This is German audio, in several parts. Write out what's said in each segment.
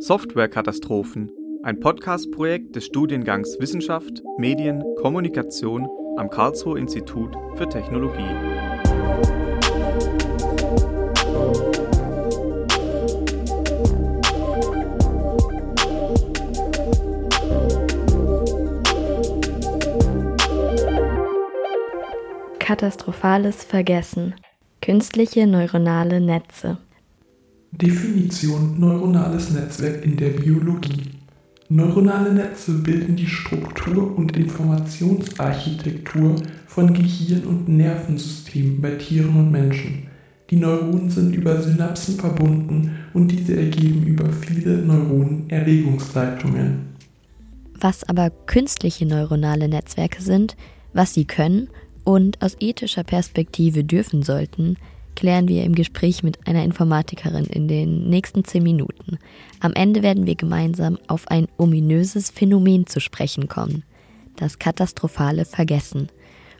Softwarekatastrophen, ein Podcast-Projekt des Studiengangs Wissenschaft, Medien, Kommunikation am Karlsruher Institut für Technologie. Katastrophales Vergessen. Künstliche neuronale Netze. Definition neuronales Netzwerk in der Biologie. Neuronale Netze bilden die Struktur und Informationsarchitektur von Gehirn und Nervensystemen bei Tieren und Menschen. Die Neuronen sind über Synapsen verbunden und diese ergeben über viele Neuronen Erregungsleitungen. Was aber künstliche neuronale Netzwerke sind, was sie können und aus ethischer Perspektive dürfen sollten, klären wir im Gespräch mit einer Informatikerin in den nächsten zehn Minuten. Am Ende werden wir gemeinsam auf ein ominöses Phänomen zu sprechen kommen. Das katastrophale Vergessen.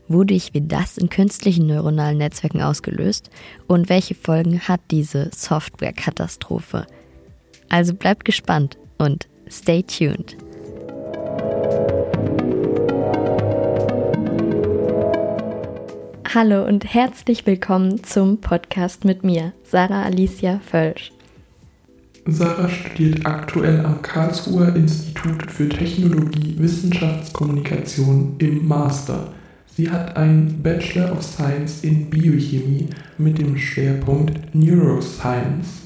Wodurch wird das in künstlichen neuronalen Netzwerken ausgelöst und welche Folgen hat diese Software-Katastrophe? Also bleibt gespannt und stay tuned. Hallo und herzlich willkommen zum Podcast mit mir, Sarah Alicia Völsch. Sarah studiert aktuell am Karlsruher Institut für Technologie Wissenschaftskommunikation im Master. Sie hat einen Bachelor of Science in Biochemie mit dem Schwerpunkt Neuroscience.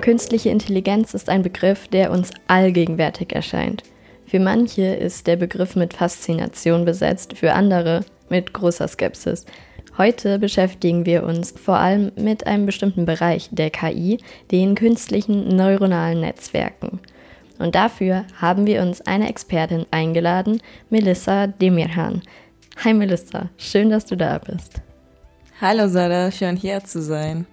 Künstliche Intelligenz ist ein Begriff, der uns allgegenwärtig erscheint. Für manche ist der Begriff mit Faszination besetzt, für andere mit großer Skepsis. Heute beschäftigen wir uns vor allem mit einem bestimmten Bereich der KI, den künstlichen neuronalen Netzwerken. Und dafür haben wir uns eine Expertin eingeladen, Melissa Demirhan. Hi Melissa, schön, dass du da bist. Hallo Sarah, schön hier zu sein.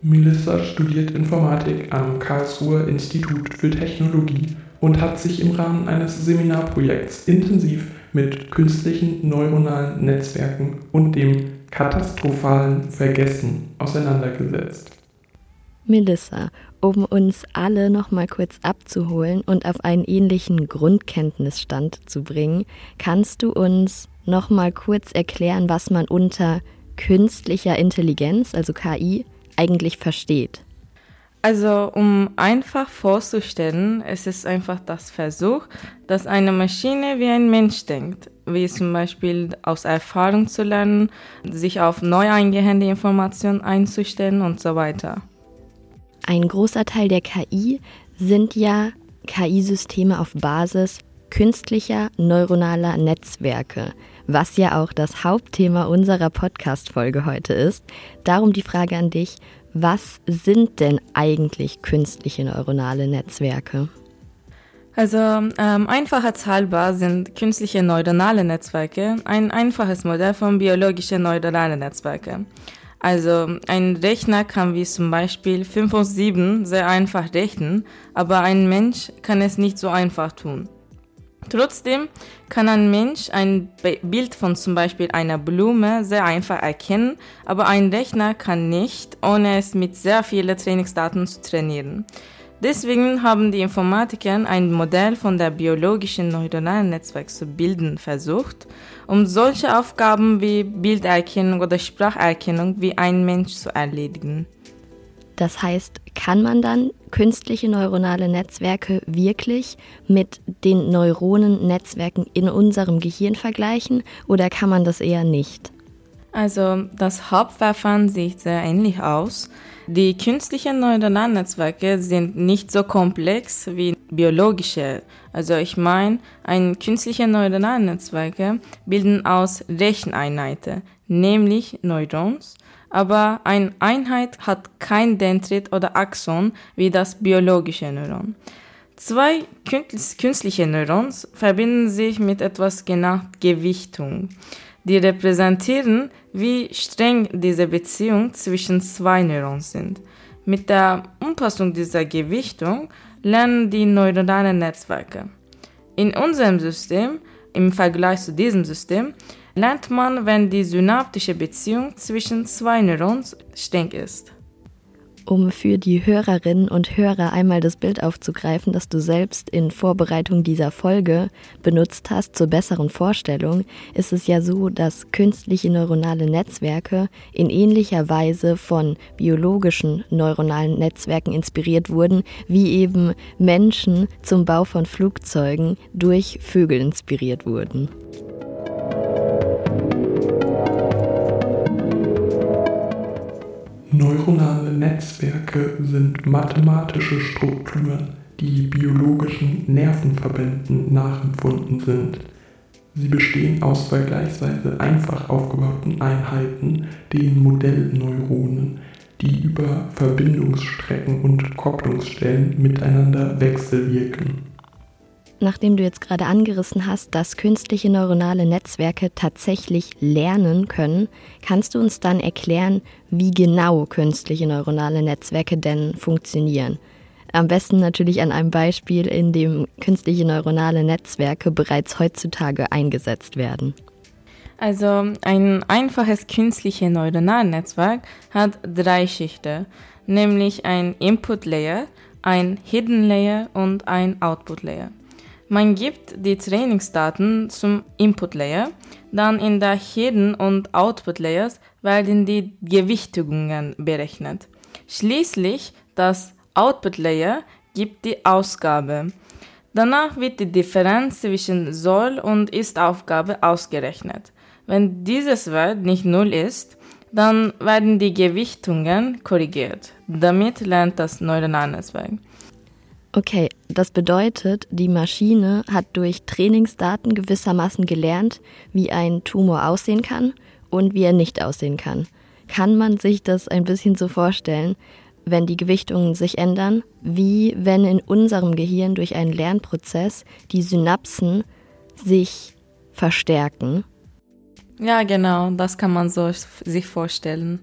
Melissa studiert Informatik am Karlsruher Institut für Technologie und hat sich im Rahmen eines Seminarprojekts intensiv mit künstlichen neuronalen Netzwerken und dem katastrophalen Vergessen auseinandergesetzt. Melissa, um uns alle noch mal kurz abzuholen und auf einen ähnlichen Grundkenntnisstand zu bringen, kannst du uns noch mal kurz erklären, was man unter künstlicher Intelligenz, also KI, eigentlich versteht? Also um einfach vorzustellen, es ist einfach das Versuch, dass eine Maschine wie ein Mensch denkt, wie zum Beispiel aus Erfahrung zu lernen, sich auf neu eingehende Informationen einzustellen und so weiter. Ein großer Teil der KI sind ja KI-Systeme auf Basis künstlicher neuronaler Netzwerke, was ja auch das Hauptthema unserer Podcast-Folge heute ist. Darum die Frage an dich, was sind denn eigentlich künstliche neuronale Netzwerke? Also ähm, einfachheitshalber sind künstliche neuronale Netzwerke ein einfaches Modell von biologischen neuronalen Netzwerken. Also ein Rechner kann wie zum Beispiel 5 und 7 sehr einfach rechnen, aber ein Mensch kann es nicht so einfach tun. Trotzdem kann ein Mensch ein Bild von zum Beispiel einer Blume sehr einfach erkennen, aber ein Rechner kann nicht, ohne es mit sehr vielen Trainingsdaten zu trainieren. Deswegen haben die Informatiker ein Modell von der biologischen neuronalen Netzwerk zu bilden versucht, um solche Aufgaben wie Bilderkennung oder Spracherkennung wie ein Mensch zu erledigen. Das heißt, kann man dann künstliche neuronale Netzwerke wirklich mit den Neuronennetzwerken in unserem Gehirn vergleichen oder kann man das eher nicht? Also das Hauptverfahren sieht sehr ähnlich aus. Die künstlichen neuronalen Netzwerke sind nicht so komplex wie biologische. Also ich meine, ein künstliche neuronale Netzwerke bilden aus Recheneinheiten, nämlich Neurons aber eine Einheit hat kein Dendrit oder Axon wie das biologische Neuron. Zwei künstliche Neurons verbinden sich mit etwas genannt Gewichtung. Die repräsentieren, wie streng diese Beziehung zwischen zwei Neurons sind. Mit der Umpassung dieser Gewichtung lernen die neuronalen Netzwerke. In unserem System, im Vergleich zu diesem System, lernt man, wenn die synaptische Beziehung zwischen zwei Neurons streng ist. Um für die Hörerinnen und Hörer einmal das Bild aufzugreifen, das du selbst in Vorbereitung dieser Folge benutzt hast zur besseren Vorstellung, ist es ja so, dass künstliche neuronale Netzwerke in ähnlicher Weise von biologischen neuronalen Netzwerken inspiriert wurden, wie eben Menschen zum Bau von Flugzeugen durch Vögel inspiriert wurden. Neuronale Netzwerke sind mathematische Strukturen, die biologischen Nervenverbänden nachempfunden sind. Sie bestehen aus vergleichsweise einfach aufgebauten Einheiten, den Modellneuronen, die über Verbindungsstrecken und Kopplungsstellen miteinander wechselwirken. Nachdem du jetzt gerade angerissen hast, dass künstliche neuronale Netzwerke tatsächlich lernen können, kannst du uns dann erklären, wie genau künstliche neuronale Netzwerke denn funktionieren. Am besten natürlich an einem Beispiel, in dem künstliche neuronale Netzwerke bereits heutzutage eingesetzt werden. Also ein einfaches künstliches Neuronalnetzwerk hat drei Schichten, nämlich ein Input Layer, ein Hidden Layer und ein Output Layer. Man gibt die Trainingsdaten zum Input Layer, dann in der Hidden und Output Layers werden die Gewichtungen berechnet. Schließlich das Output Layer gibt die Ausgabe. Danach wird die Differenz zwischen Soll und Ist-Aufgabe ausgerechnet. Wenn dieses Wert nicht null ist, dann werden die Gewichtungen korrigiert. Damit lernt das Neuronalnetzwerk. Okay, das bedeutet, die Maschine hat durch Trainingsdaten gewissermaßen gelernt, wie ein Tumor aussehen kann und wie er nicht aussehen kann. Kann man sich das ein bisschen so vorstellen, wenn die Gewichtungen sich ändern, wie wenn in unserem Gehirn durch einen Lernprozess die Synapsen sich verstärken? Ja, genau, das kann man so sich vorstellen.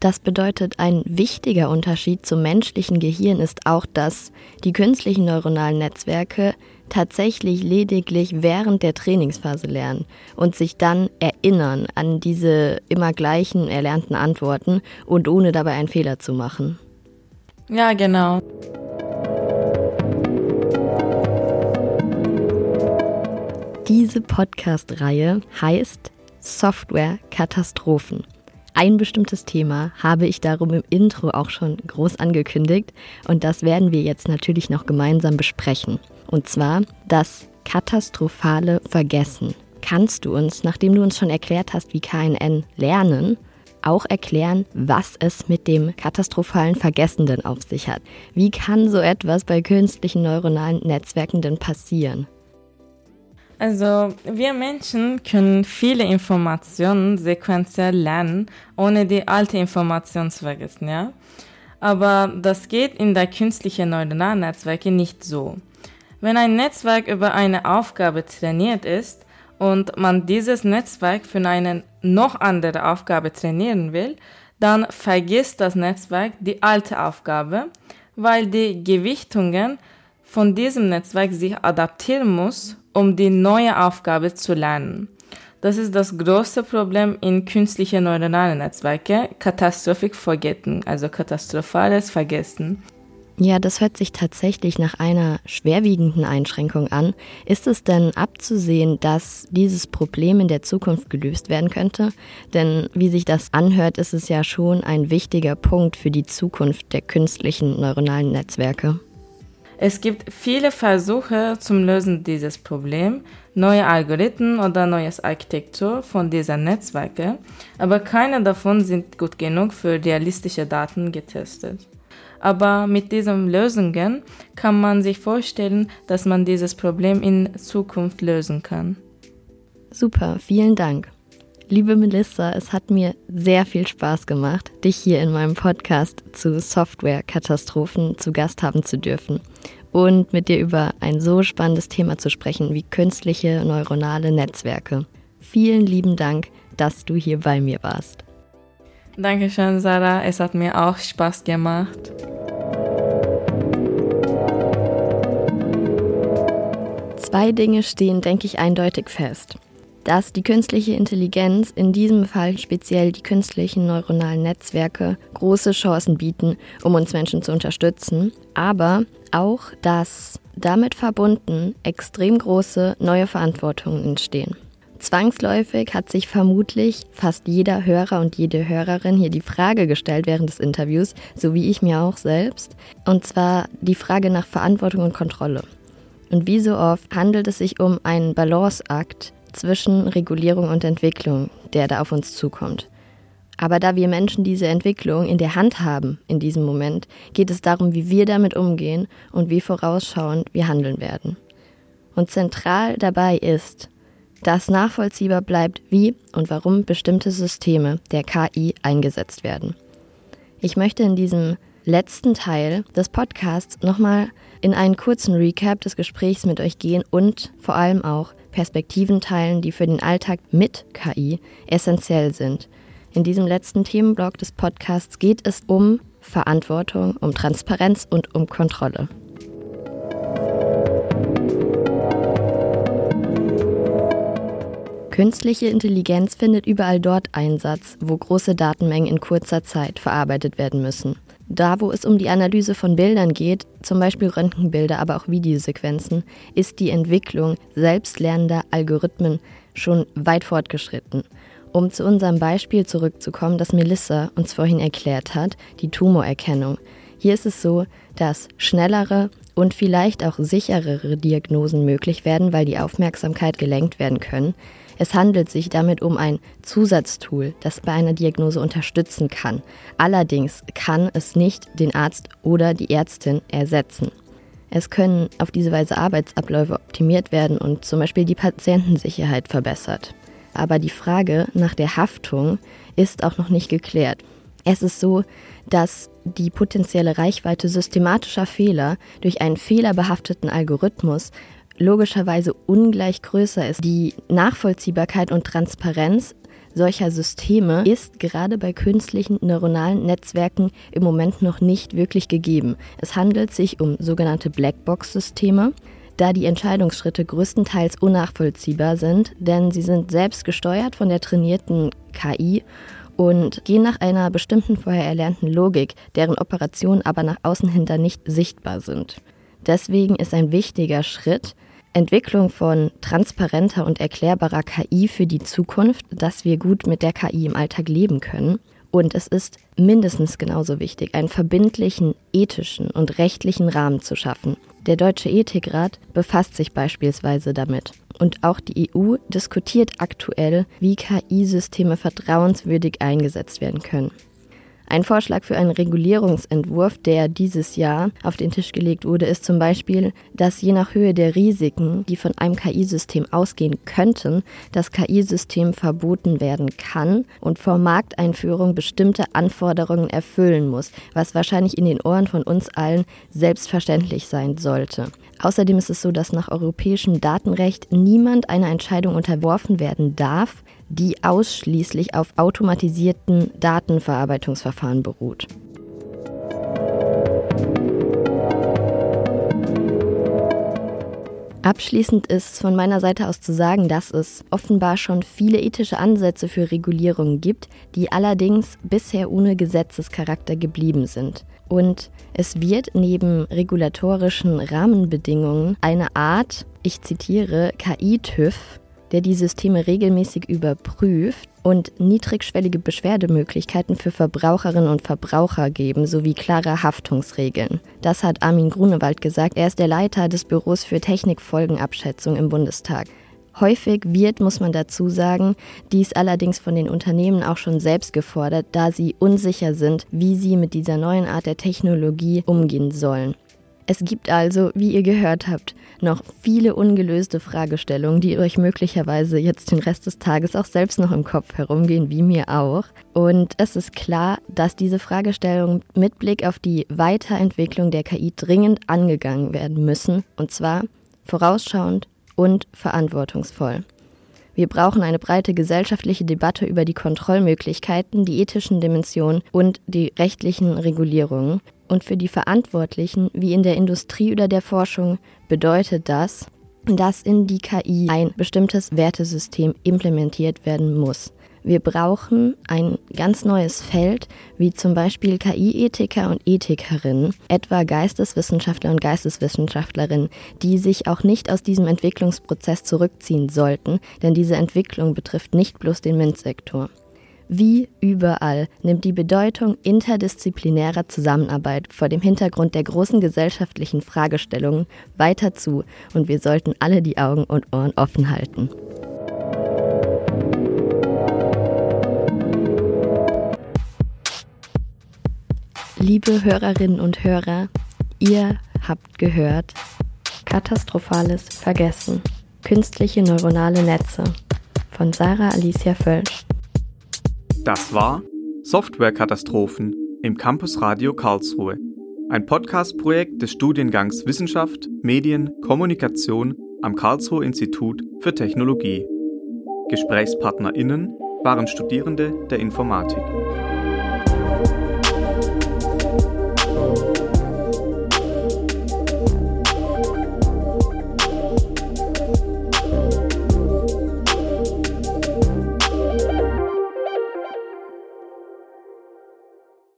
Das bedeutet, ein wichtiger Unterschied zum menschlichen Gehirn ist auch, dass die künstlichen neuronalen Netzwerke tatsächlich lediglich während der Trainingsphase lernen und sich dann erinnern an diese immer gleichen erlernten Antworten und ohne dabei einen Fehler zu machen. Ja, genau. Diese Podcast-Reihe heißt Software Katastrophen. Ein bestimmtes Thema habe ich darum im Intro auch schon groß angekündigt und das werden wir jetzt natürlich noch gemeinsam besprechen. Und zwar das katastrophale Vergessen. Kannst du uns, nachdem du uns schon erklärt hast, wie KNN lernen, auch erklären, was es mit dem katastrophalen Vergessen denn auf sich hat? Wie kann so etwas bei künstlichen neuronalen Netzwerken denn passieren? Also wir Menschen können viele Informationen sequenziell lernen, ohne die alte Information zu vergessen, ja. Aber das geht in der künstlichen neuronalen Netzwerke nicht so. Wenn ein Netzwerk über eine Aufgabe trainiert ist und man dieses Netzwerk für eine noch andere Aufgabe trainieren will, dann vergisst das Netzwerk die alte Aufgabe, weil die Gewichtungen von diesem Netzwerk sich adaptieren muss um die neue Aufgabe zu lernen. Das ist das große Problem in künstlichen neuronalen Netzwerken, Catastrophic Forgetting, also katastrophales Vergessen. Ja, das hört sich tatsächlich nach einer schwerwiegenden Einschränkung an. Ist es denn abzusehen, dass dieses Problem in der Zukunft gelöst werden könnte? Denn wie sich das anhört, ist es ja schon ein wichtiger Punkt für die Zukunft der künstlichen neuronalen Netzwerke. Es gibt viele Versuche zum Lösen dieses Problems, neue Algorithmen oder neues Architektur von diesen Netzwerken, aber keine davon sind gut genug für realistische Daten getestet. Aber mit diesen Lösungen kann man sich vorstellen, dass man dieses Problem in Zukunft lösen kann. Super, vielen Dank. Liebe Melissa, es hat mir sehr viel Spaß gemacht, dich hier in meinem Podcast zu Software-Katastrophen zu Gast haben zu dürfen und mit dir über ein so spannendes Thema zu sprechen wie künstliche neuronale Netzwerke. Vielen lieben Dank, dass du hier bei mir warst. Dankeschön, Sarah. Es hat mir auch Spaß gemacht. Zwei Dinge stehen, denke ich, eindeutig fest. Dass die künstliche Intelligenz, in diesem Fall speziell die künstlichen neuronalen Netzwerke, große Chancen bieten, um uns Menschen zu unterstützen, aber auch, dass damit verbunden extrem große neue Verantwortungen entstehen. Zwangsläufig hat sich vermutlich fast jeder Hörer und jede Hörerin hier die Frage gestellt während des Interviews, so wie ich mir auch selbst, und zwar die Frage nach Verantwortung und Kontrolle. Und wie so oft handelt es sich um einen Balanceakt zwischen Regulierung und Entwicklung, der da auf uns zukommt. Aber da wir Menschen diese Entwicklung in der Hand haben in diesem Moment, geht es darum, wie wir damit umgehen und wie vorausschauend wir handeln werden. Und zentral dabei ist, dass nachvollziehbar bleibt, wie und warum bestimmte Systeme der KI eingesetzt werden. Ich möchte in diesem letzten Teil des Podcasts nochmal in einen kurzen Recap des Gesprächs mit euch gehen und vor allem auch Perspektiven teilen, die für den Alltag mit KI essentiell sind. In diesem letzten Themenblock des Podcasts geht es um Verantwortung, um Transparenz und um Kontrolle. Künstliche Intelligenz findet überall dort Einsatz, wo große Datenmengen in kurzer Zeit verarbeitet werden müssen. Da, wo es um die Analyse von Bildern geht, zum Beispiel Röntgenbilder, aber auch Videosequenzen, ist die Entwicklung selbstlernender Algorithmen schon weit fortgeschritten. Um zu unserem Beispiel zurückzukommen, das Melissa uns vorhin erklärt hat, die Tumorerkennung. Hier ist es so, dass schnellere und vielleicht auch sicherere Diagnosen möglich werden, weil die Aufmerksamkeit gelenkt werden können. Es handelt sich damit um ein Zusatztool, das bei einer Diagnose unterstützen kann. Allerdings kann es nicht den Arzt oder die Ärztin ersetzen. Es können auf diese Weise Arbeitsabläufe optimiert werden und zum Beispiel die Patientensicherheit verbessert. Aber die Frage nach der Haftung ist auch noch nicht geklärt. Es ist so, dass die potenzielle Reichweite systematischer Fehler durch einen fehlerbehafteten Algorithmus logischerweise ungleich größer ist. Die Nachvollziehbarkeit und Transparenz solcher Systeme ist gerade bei künstlichen neuronalen Netzwerken im Moment noch nicht wirklich gegeben. Es handelt sich um sogenannte Blackbox-Systeme, da die Entscheidungsschritte größtenteils unnachvollziehbar sind, denn sie sind selbst gesteuert von der trainierten KI und gehen nach einer bestimmten vorher erlernten Logik, deren Operationen aber nach außen hinter nicht sichtbar sind. Deswegen ist ein wichtiger Schritt, Entwicklung von transparenter und erklärbarer KI für die Zukunft, dass wir gut mit der KI im Alltag leben können. Und es ist mindestens genauso wichtig, einen verbindlichen ethischen und rechtlichen Rahmen zu schaffen. Der Deutsche Ethikrat befasst sich beispielsweise damit. Und auch die EU diskutiert aktuell, wie KI-Systeme vertrauenswürdig eingesetzt werden können. Ein Vorschlag für einen Regulierungsentwurf, der dieses Jahr auf den Tisch gelegt wurde, ist zum Beispiel, dass je nach Höhe der Risiken, die von einem KI-System ausgehen könnten, das KI-System verboten werden kann und vor Markteinführung bestimmte Anforderungen erfüllen muss, was wahrscheinlich in den Ohren von uns allen selbstverständlich sein sollte. Außerdem ist es so, dass nach europäischem Datenrecht niemand einer Entscheidung unterworfen werden darf, die ausschließlich auf automatisierten Datenverarbeitungsverfahren beruht. Abschließend ist von meiner Seite aus zu sagen, dass es offenbar schon viele ethische Ansätze für Regulierung gibt, die allerdings bisher ohne Gesetzescharakter geblieben sind. Und es wird neben regulatorischen Rahmenbedingungen eine Art, ich zitiere, KI-TÜV der die Systeme regelmäßig überprüft und niedrigschwellige Beschwerdemöglichkeiten für Verbraucherinnen und Verbraucher geben, sowie klare Haftungsregeln. Das hat Armin Grunewald gesagt. Er ist der Leiter des Büros für Technikfolgenabschätzung im Bundestag. Häufig wird, muss man dazu sagen, dies allerdings von den Unternehmen auch schon selbst gefordert, da sie unsicher sind, wie sie mit dieser neuen Art der Technologie umgehen sollen. Es gibt also, wie ihr gehört habt, noch viele ungelöste Fragestellungen, die euch möglicherweise jetzt den Rest des Tages auch selbst noch im Kopf herumgehen, wie mir auch. Und es ist klar, dass diese Fragestellungen mit Blick auf die Weiterentwicklung der KI dringend angegangen werden müssen, und zwar vorausschauend und verantwortungsvoll. Wir brauchen eine breite gesellschaftliche Debatte über die Kontrollmöglichkeiten, die ethischen Dimensionen und die rechtlichen Regulierungen. Und für die Verantwortlichen, wie in der Industrie oder der Forschung, bedeutet das, dass in die KI ein bestimmtes Wertesystem implementiert werden muss. Wir brauchen ein ganz neues Feld, wie zum Beispiel KI-Ethiker und Ethikerinnen, etwa Geisteswissenschaftler und Geisteswissenschaftlerinnen, die sich auch nicht aus diesem Entwicklungsprozess zurückziehen sollten, denn diese Entwicklung betrifft nicht bloß den MINT-Sektor. Wie überall nimmt die Bedeutung interdisziplinärer Zusammenarbeit vor dem Hintergrund der großen gesellschaftlichen Fragestellungen weiter zu und wir sollten alle die Augen und Ohren offen halten. Liebe Hörerinnen und Hörer, ihr habt gehört Katastrophales Vergessen. Künstliche neuronale Netze von Sarah Alicia Völsch. Das war Softwarekatastrophen im Campus Radio Karlsruhe, ein Podcast-Projekt des Studiengangs Wissenschaft, Medien, Kommunikation am Karlsruhe Institut für Technologie. GesprächspartnerInnen waren Studierende der Informatik.